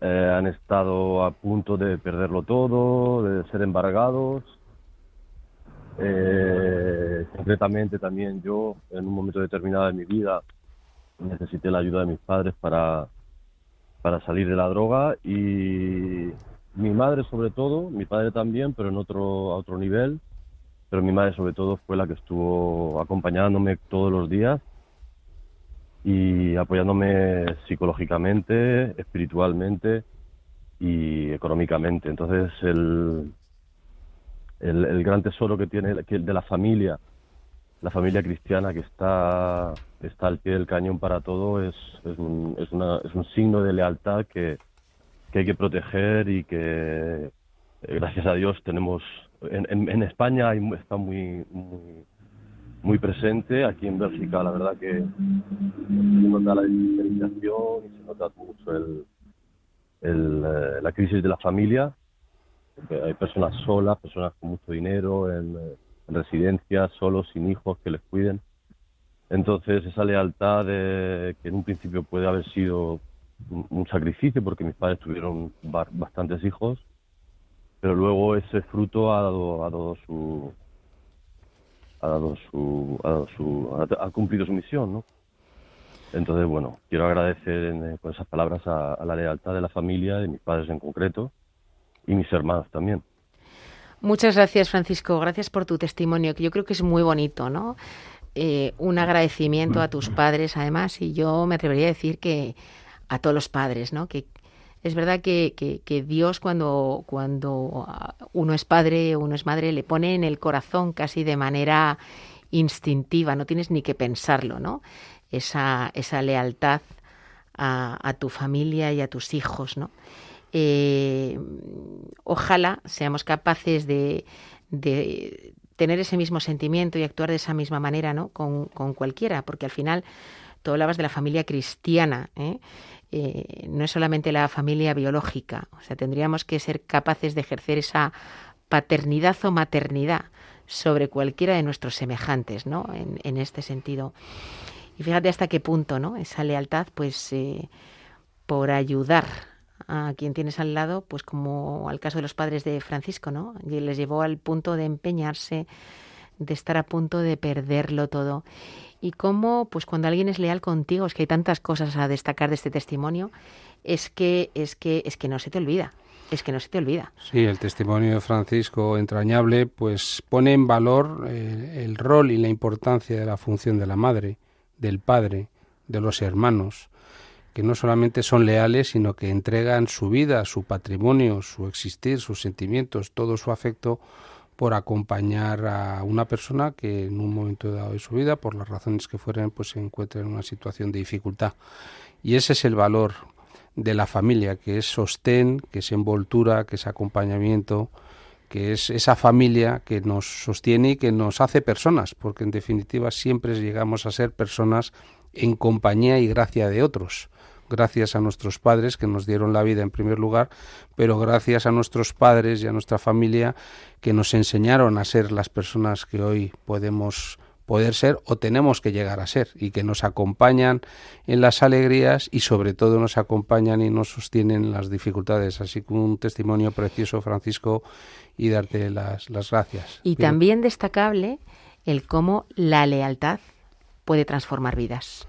eh, han estado a punto de perderlo todo, de ser embargados. Eh, concretamente también yo, en un momento determinado de mi vida, necesité la ayuda de mis padres para, para salir de la droga y mi madre sobre todo, mi padre también, pero en otro, a otro nivel, pero mi madre sobre todo fue la que estuvo acompañándome todos los días y apoyándome psicológicamente, espiritualmente y económicamente. Entonces el, el, gran tesoro que tiene que de la familia, la familia cristiana que está, está al pie del cañón para todo, es, es, un, es, una, es un signo de lealtad que, que hay que proteger y que eh, gracias a Dios tenemos en, en, en España hay, está muy muy presente aquí en Bélgica. La verdad que se nota la diferenciación y se nota mucho el, el, eh, la crisis de la familia porque hay personas solas personas con mucho dinero en, eh, en residencias solos sin hijos que les cuiden. Entonces esa lealtad que en un principio puede haber sido un, un sacrificio porque mis padres tuvieron ba- bastantes hijos pero luego ese fruto ha dado, ha dado su ha dado su ha, dado su, ha, cumplido su misión no entonces bueno quiero agradecer en, eh, con esas palabras a, a la lealtad de la familia de mis padres en concreto y mis hermanos también Muchas gracias, Francisco. Gracias por tu testimonio, que yo creo que es muy bonito, ¿no? Eh, un agradecimiento a tus padres, además, y yo me atrevería a decir que a todos los padres, ¿no? Que es verdad que, Dios cuando, ah, uno es padre, uno es madre, le pone en el corazón casi de manera instintiva, no tienes ni que pensarlo, ¿no? Esa, esa lealtad a, tu familia y a tus hijos, ¿no? Eh, ojalá seamos capaces de, tener ese mismo sentimiento y actuar de esa misma manera, ¿no? Con, con cualquiera, porque al final tú hablabas de la familia cristiana, ¿eh? Eh, no es solamente la familia biológica, o sea, tendríamos que ser capaces de ejercer esa paternidad o maternidad sobre cualquiera de nuestros semejantes, ¿no? En, en este sentido. Y fíjate hasta qué punto, ¿no? Esa lealtad, pues, eh, por ayudar a quien tienes al lado, pues como al caso de los padres de Francisco, ¿no? Y les llevó al punto de empeñarse, de estar a punto de perderlo todo. Y cómo, pues cuando alguien es leal contigo, es que hay tantas cosas a destacar de este testimonio, es que, es que, es que no se te olvida. Es que no se te olvida. Sí, el testimonio de Francisco entrañable, pues pone en valor eh, el rol y la importancia de la función de la madre, del padre, de los hermanos, que no solamente son leales, sino que entregan su vida, su patrimonio, su existir, sus sentimientos, todo su afecto por acompañar a una persona que en un momento dado de su vida, por las razones que fueran, pues se encuentra en una situación de dificultad. Y ese es el valor de la familia, que es sostén, que es envoltura, que es acompañamiento, que es esa familia que nos sostiene y que nos hace personas, porque en definitiva siempre llegamos a ser personas en compañía y gracia de otros. Gracias a nuestros padres que nos dieron la vida en primer lugar, pero gracias a nuestros padres y a nuestra familia que nos enseñaron a ser las personas que hoy podemos poder ser o tenemos que llegar a ser y que nos acompañan en las alegrías y sobre todo nos acompañan y nos sostienen en las dificultades. Así que un testimonio precioso, Francisco, y darte las, las gracias. Y Bien. también destacable el cómo la lealtad puede transformar vidas.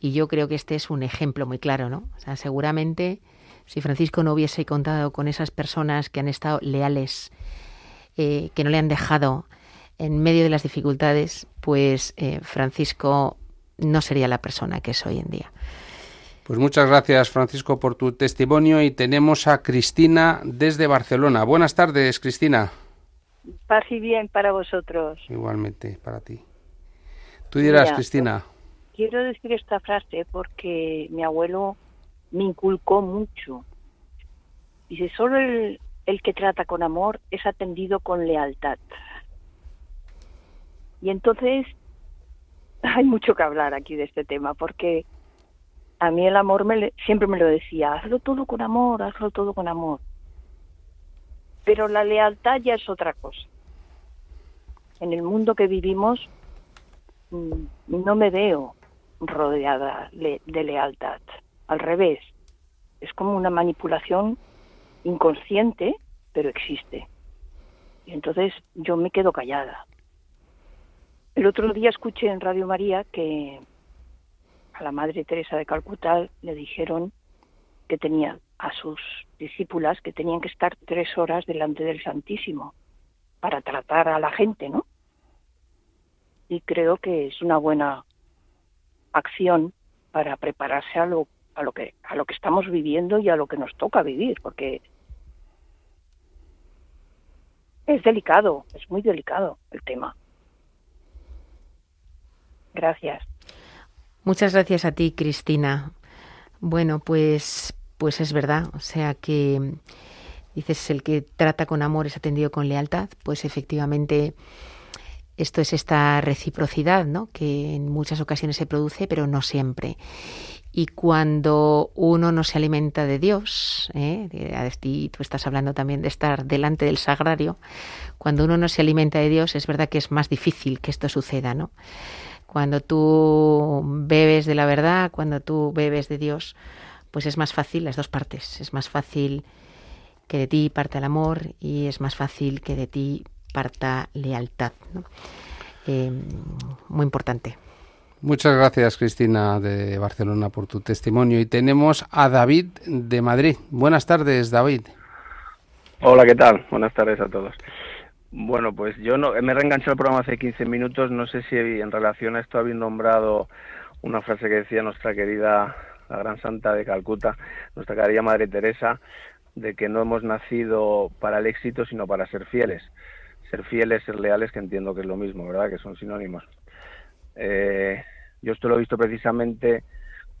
Y yo creo que este es un ejemplo muy claro, ¿no? O sea, seguramente si Francisco no hubiese contado con esas personas que han estado leales, eh, que no le han dejado en medio de las dificultades, pues eh, Francisco no sería la persona que es hoy en día. Pues muchas gracias, Francisco, por tu testimonio y tenemos a Cristina desde Barcelona. Buenas tardes, Cristina. Paz y bien para vosotros. Igualmente, para ti. Tú dirás, Mira, Cristina. Quiero decir esta frase porque mi abuelo me inculcó mucho. Dice, solo el, el que trata con amor es atendido con lealtad. Y entonces hay mucho que hablar aquí de este tema porque a mí el amor me siempre me lo decía, hazlo todo con amor, hazlo todo con amor. Pero la lealtad ya es otra cosa. En el mundo que vivimos mm, no me veo rodeada de lealtad. Al revés, es como una manipulación inconsciente, pero existe. Y entonces yo me quedo callada. El otro día escuché en Radio María que a la Madre Teresa de Calcuta le dijeron que tenía a sus discípulas que tenían que estar tres horas delante del Santísimo para tratar a la gente, ¿no? Y creo que es una buena acción para prepararse a lo a lo que a lo que estamos viviendo y a lo que nos toca vivir, porque es delicado, es muy delicado el tema. Gracias. Muchas gracias a ti, Cristina. Bueno, pues pues es verdad. O sea que dices el que trata con amor es atendido con lealtad, pues efectivamente esto es esta reciprocidad, ¿no? Que en muchas ocasiones se produce, pero no siempre. Y cuando uno no se alimenta de Dios, ¿eh? tú estás hablando también de estar delante del sagrario, cuando uno no se alimenta de Dios, es verdad que es más difícil que esto suceda, ¿no? Cuando tú bebes de la verdad, cuando tú bebes de Dios, pues es más fácil las dos partes. Es más fácil que de ti parta el amor y es más fácil que de ti parta lealtad. ¿no? Eh, muy importante. Muchas gracias, Cristina de Barcelona, por tu testimonio. Y tenemos a David de Madrid. Buenas tardes, David. Hola, ¿qué tal? Buenas tardes a todos. Bueno, pues yo no, me he reenganchado el programa hace 15 minutos. No sé si en relación a esto habéis nombrado una frase que decía nuestra querida, la gran santa de Calcuta, nuestra querida Madre Teresa, de que no hemos nacido para el éxito, sino para ser fieles. Ser fieles, ser leales, que entiendo que es lo mismo, ¿verdad? Que son sinónimos. Eh, yo esto lo he visto precisamente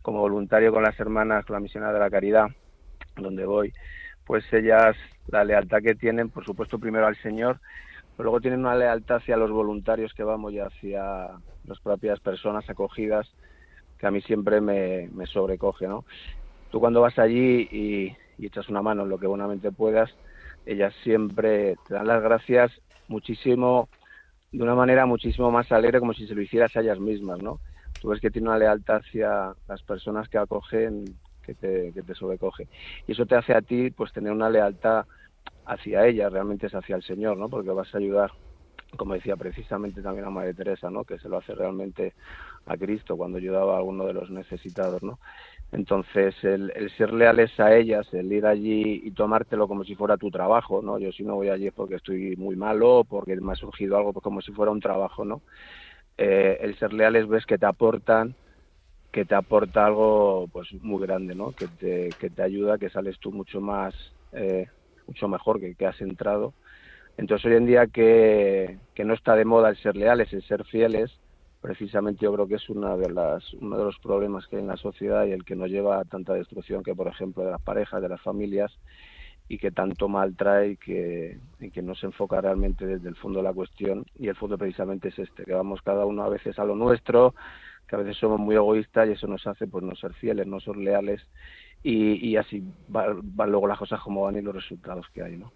como voluntario con las hermanas, con la misionera de la caridad, donde voy. Pues ellas, la lealtad que tienen, por supuesto, primero al Señor, pero luego tienen una lealtad hacia los voluntarios que vamos y hacia las propias personas acogidas, que a mí siempre me, sobrecoge, ¿no? Tú cuando vas allí y, y echas una mano en lo que buenamente puedas, ellas siempre te dan las gracias muchísimo de una manera muchísimo más alegre como si se lo hicieras a ellas mismas, ¿no? Tú ves que tiene una lealtad hacia las personas que acogen que te, que te sobrecoge. Y eso te hace a ti pues tener una lealtad hacia ellas, realmente es hacia el Señor, ¿no? Porque vas a ayudar, como decía precisamente también a María Teresa, ¿no? Que se lo hace realmente a Cristo cuando ayudaba a alguno de los necesitados, ¿no? Entonces, el, el, ser leales a ellas, el ir allí y tomártelo como si fuera tu trabajo, ¿no? Yo si no voy allí porque estoy muy malo, porque me ha surgido algo pues como si fuera un trabajo, ¿no? Eh, el ser leales ves que te aportan, que te aporta algo pues muy grande, ¿no? Que te, que te ayuda, que sales tú mucho más, eh, mucho mejor que, que has entrado. Entonces hoy en día que, que no está de moda el ser leales, el ser fieles, precisamente yo creo que es una de las, uno de los problemas que hay en la sociedad y el que nos lleva a tanta destrucción que, por ejemplo, de las parejas, de las familias y que tanto mal trae y que, y que no se enfoca realmente desde el fondo de la cuestión. Y el fondo precisamente es este, que vamos cada uno a veces a lo nuestro, que a veces somos muy egoístas y eso nos hace pues no ser fieles, no ser leales y, y así van va luego las cosas como van y los resultados que hay, ¿no?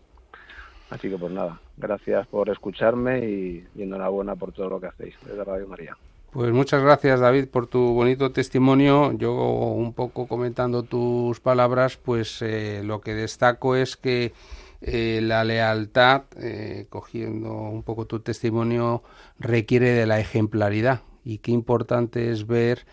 Así que pues nada, gracias por escucharme y, y enhorabuena por todo lo que hacéis desde Radio María. Pues muchas gracias David por tu bonito testimonio. Yo un poco comentando tus palabras, pues eh, lo que destaco es que eh, la lealtad, eh, cogiendo un poco tu testimonio, requiere de la ejemplaridad. Y qué importante es ver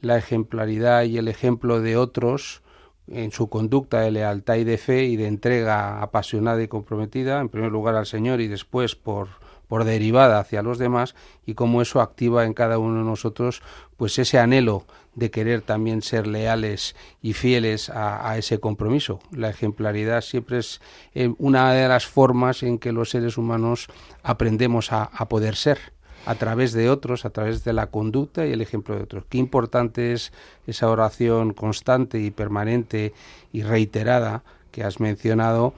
la ejemplaridad y el ejemplo de otros en su conducta de lealtad y de fe y de entrega apasionada y comprometida, en primer lugar al Señor y después por, por derivada hacia los demás, y cómo eso activa en cada uno de nosotros pues ese anhelo de querer también ser leales y fieles a, ese compromiso. La ejemplaridad siempre es eh, una de las formas en que los seres humanos aprendemos a, a poder ser a través de otros, a través de la conducta y el ejemplo de otros. Qué importante es esa oración constante y permanente y reiterada que has mencionado,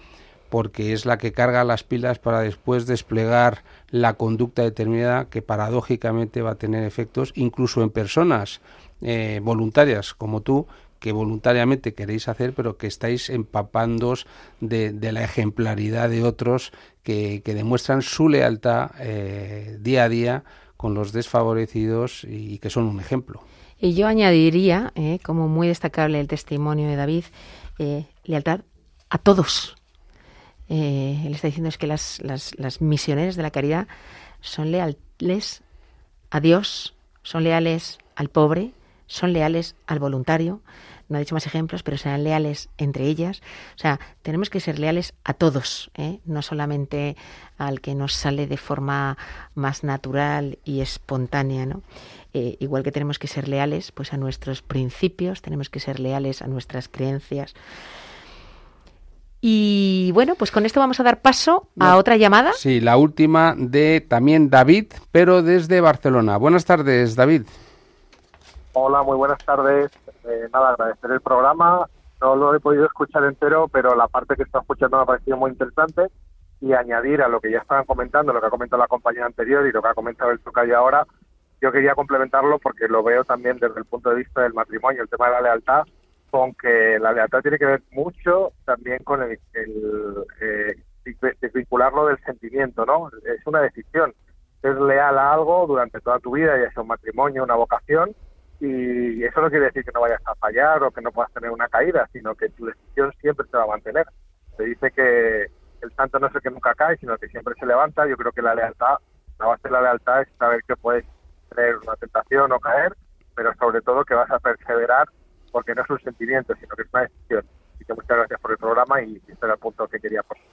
porque es la que carga las pilas para después desplegar la conducta determinada que paradójicamente va a tener efectos incluso en personas eh, voluntarias como tú que voluntariamente queréis hacer, pero que estáis empapándos de, la ejemplaridad de otros que, que demuestran su lealtad eh, día a día con los desfavorecidos y, que son un ejemplo. Y yo añadiría, eh, como muy destacable el testimonio de David, eh, lealtad a todos. Él está diciendo es que las, las, las misioneras de la caridad son leales a Dios, son leales al pobre, son leales al voluntario, no he dicho más ejemplos, pero serán leales entre ellas. O sea, tenemos que ser leales a todos, ¿eh? no solamente al que nos sale de forma más natural y espontánea, ¿no? Eh, igual que tenemos que ser leales pues a nuestros principios, tenemos que ser leales a nuestras creencias. Y bueno, pues con esto vamos a dar paso a otra llamada. Sí, la última de también David, pero desde Barcelona. Buenas tardes, David. Hola, muy buenas tardes. Eh, nada, agradecer el programa No lo he podido escuchar entero, pero la parte que está escuchando me ha parecido muy interesante y añadir a lo que ya estaban comentando, lo que ha comentado la compañía anterior y lo que ha comentado el tocayo ahora, yo quería complementarlo porque lo veo también desde el punto de vista del matrimonio, el tema de la lealtad, con que la lealtad tiene que ver mucho también con el, el eh, desvincularlo del sentimiento, ¿no? Es una decisión. Ser leal a algo durante toda tu vida, ya sea un matrimonio, una vocación, y eso no quiere decir que no vayas a fallar o que no puedas tener una caída, sino que tu decisión siempre se va a mantener. Se dice que el santo no es el que nunca cae, sino que siempre se levanta. Yo creo que la lealtad, la base de la lealtad es saber que puedes tener una tentación o caer, pero sobre todo que vas a perseverar porque no es un sentimiento, sino que es una decisión. Así que muchas gracias por el programa y este era el punto que quería poner.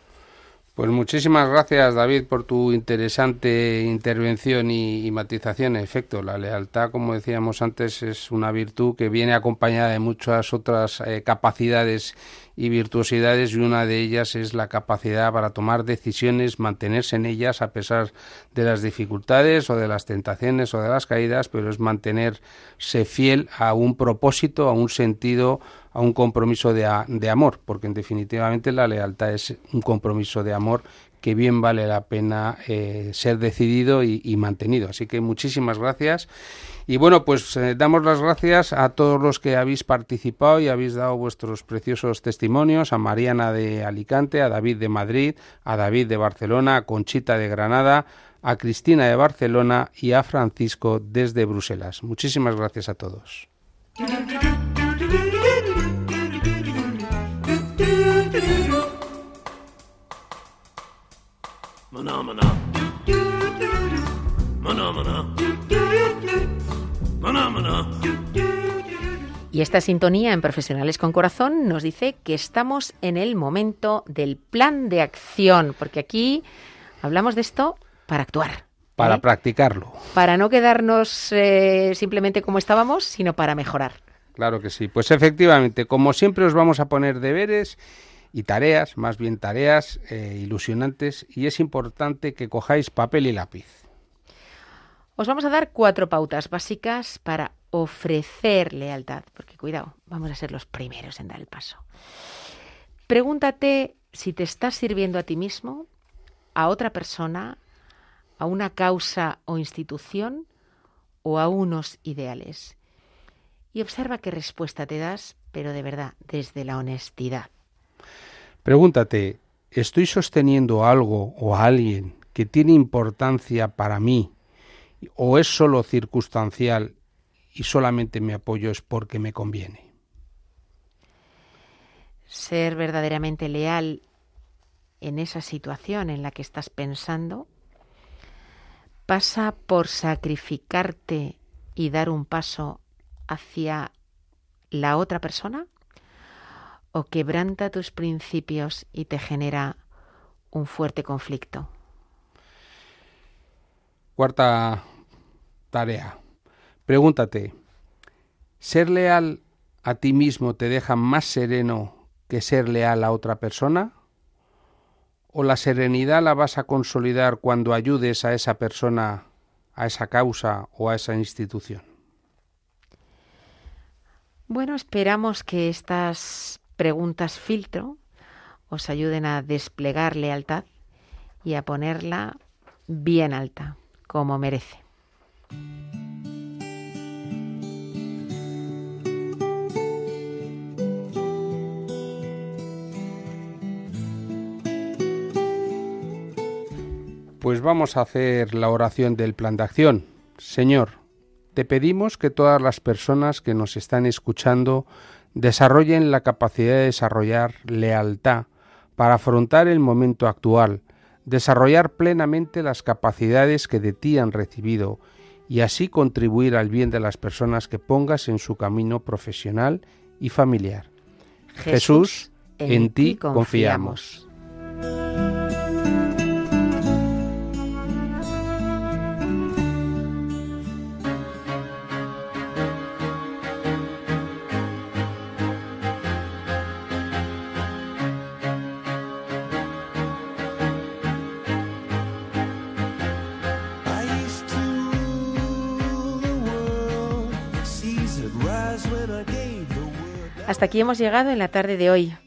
Pues muchísimas gracias, David, por tu interesante intervención y, y, matización. En efecto, la lealtad, como decíamos antes, es una virtud que viene acompañada de muchas otras eh, capacidades y virtuosidades y una de ellas es la capacidad para tomar decisiones, mantenerse en ellas a pesar de las dificultades o de las tentaciones o de las caídas, pero es mantenerse fiel a un propósito, a un sentido, a un compromiso de, de amor, porque en definitivamente la lealtad es un compromiso de amor que bien vale la pena eh, ser decidido y, y mantenido. Así que muchísimas gracias. Y bueno, pues eh, damos las gracias a todos los que habéis participado y habéis dado vuestros preciosos testimonios, a Mariana de Alicante, a David de Madrid, a David de Barcelona, a Conchita de Granada, a Cristina de Barcelona y a Francisco desde Bruselas. Muchísimas gracias a todos. Maná, maná. Maná, maná. Maná, maná. Y esta sintonía en Profesionales con Corazón nos dice que estamos en el momento del plan de acción, porque aquí hablamos de esto para actuar. Para ¿eh? practicarlo. Para no quedarnos eh, simplemente como estábamos, sino para mejorar. Claro que sí. Pues efectivamente, como siempre os vamos a poner deberes y tareas, más bien tareas eh, ilusionantes, y es importante que cojáis papel y lápiz. Os vamos a dar cuatro pautas básicas para ofrecer lealtad, porque cuidado, vamos a ser los primeros en dar el paso. Pregúntate si te estás sirviendo a ti mismo, a otra persona, a una causa o institución o a unos ideales. Y observa qué respuesta te das, pero de verdad, desde la honestidad. Pregúntate, ¿estoy sosteniendo algo o a alguien que tiene importancia para mí o es solo circunstancial y solamente me apoyo es porque me conviene? Ser verdaderamente leal en esa situación en la que estás pensando pasa por sacrificarte y dar un paso hacia la otra persona o quebranta tus principios y te genera un fuerte conflicto. Cuarta tarea. Pregúntate, ¿ser leal a ti mismo te deja más sereno que ser leal a otra persona? ¿O la serenidad la vas a consolidar cuando ayudes a esa persona, a esa causa o a esa institución? Bueno, esperamos que estas preguntas filtro os ayuden a desplegar lealtad y a ponerla bien alta, como merece. Pues vamos a hacer la oración del plan de acción. Señor, te pedimos que todas las personas que nos están escuchando desarrollen la capacidad de desarrollar lealtad para afrontar el momento actual, desarrollar plenamente las capacidades que de ti han recibido y así contribuir al bien de las personas que pongas en su camino profesional y familiar. Jesús, en, en ti confiamos. Hasta aquí hemos llegado en la tarde de hoy.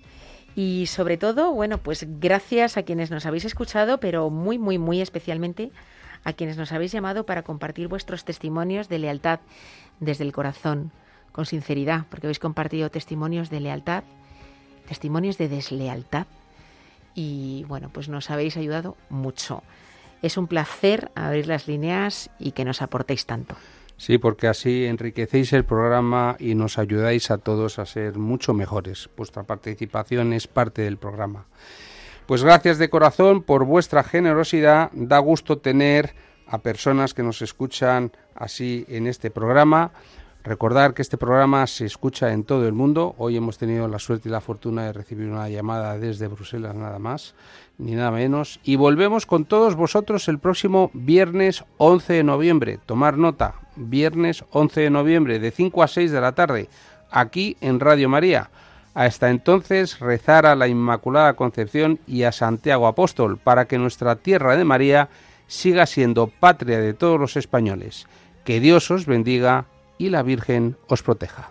Y sobre todo, bueno, pues gracias a quienes nos habéis escuchado, pero muy, muy, muy especialmente a quienes nos habéis llamado para compartir vuestros testimonios de lealtad desde el corazón, con sinceridad, porque habéis compartido testimonios de lealtad, testimonios de deslealtad. Y bueno, pues nos habéis ayudado mucho. Es un placer abrir las líneas y que nos aportéis tanto. Sí, porque así enriquecéis el programa y nos ayudáis a todos a ser mucho mejores. Vuestra participación es parte del programa. Pues gracias de corazón por vuestra generosidad. Da gusto tener a personas que nos escuchan así en este programa. Recordar que este programa se escucha en todo el mundo. Hoy hemos tenido la suerte y la fortuna de recibir una llamada desde Bruselas nada más, ni nada menos. Y volvemos con todos vosotros el próximo viernes 11 de noviembre. Tomar nota, viernes 11 de noviembre de 5 a 6 de la tarde, aquí en Radio María. Hasta entonces rezar a la Inmaculada Concepción y a Santiago Apóstol para que nuestra tierra de María siga siendo patria de todos los españoles. Que Dios os bendiga y la Virgen os proteja.